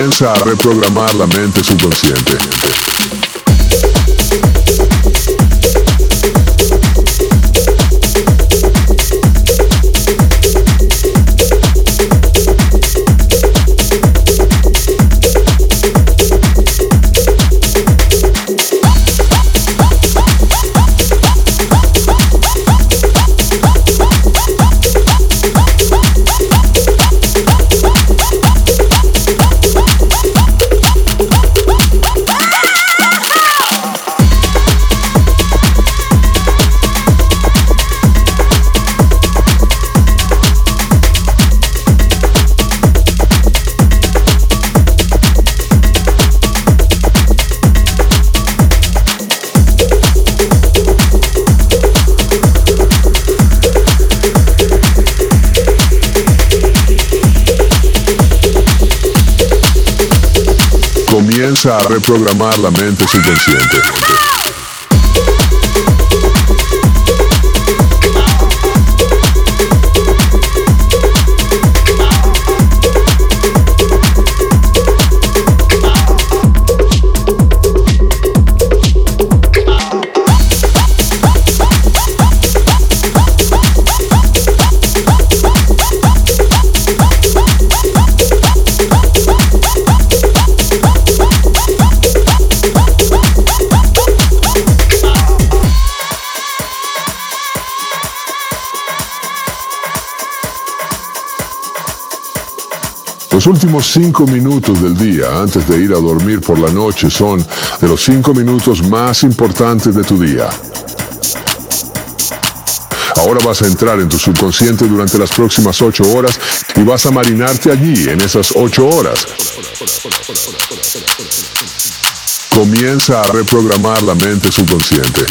Comienza a reprogramar la mente subconsciente. Comienza a reprogramar la mente subconsciente. Los últimos cinco minutos del día antes de ir a dormir por la noche son de los cinco minutos más importantes de tu día. Ahora vas a entrar en tu subconsciente durante las próximas ocho horas y vas a marinarte allí en esas ocho horas. Comienza a reprogramar la mente subconsciente.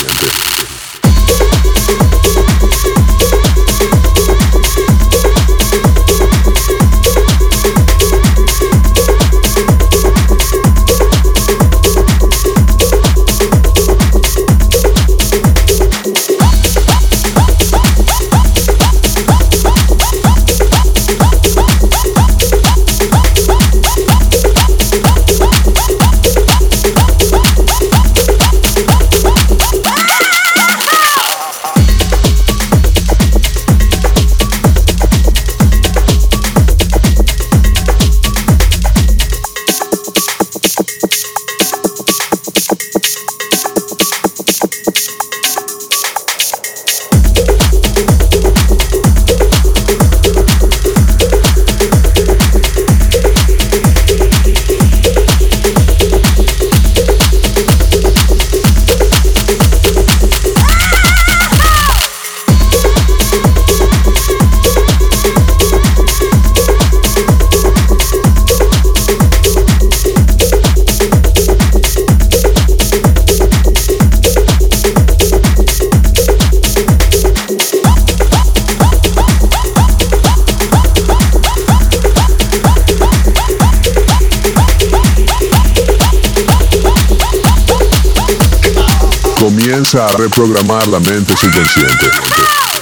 Comienza a reprogramar la mente subconsciente.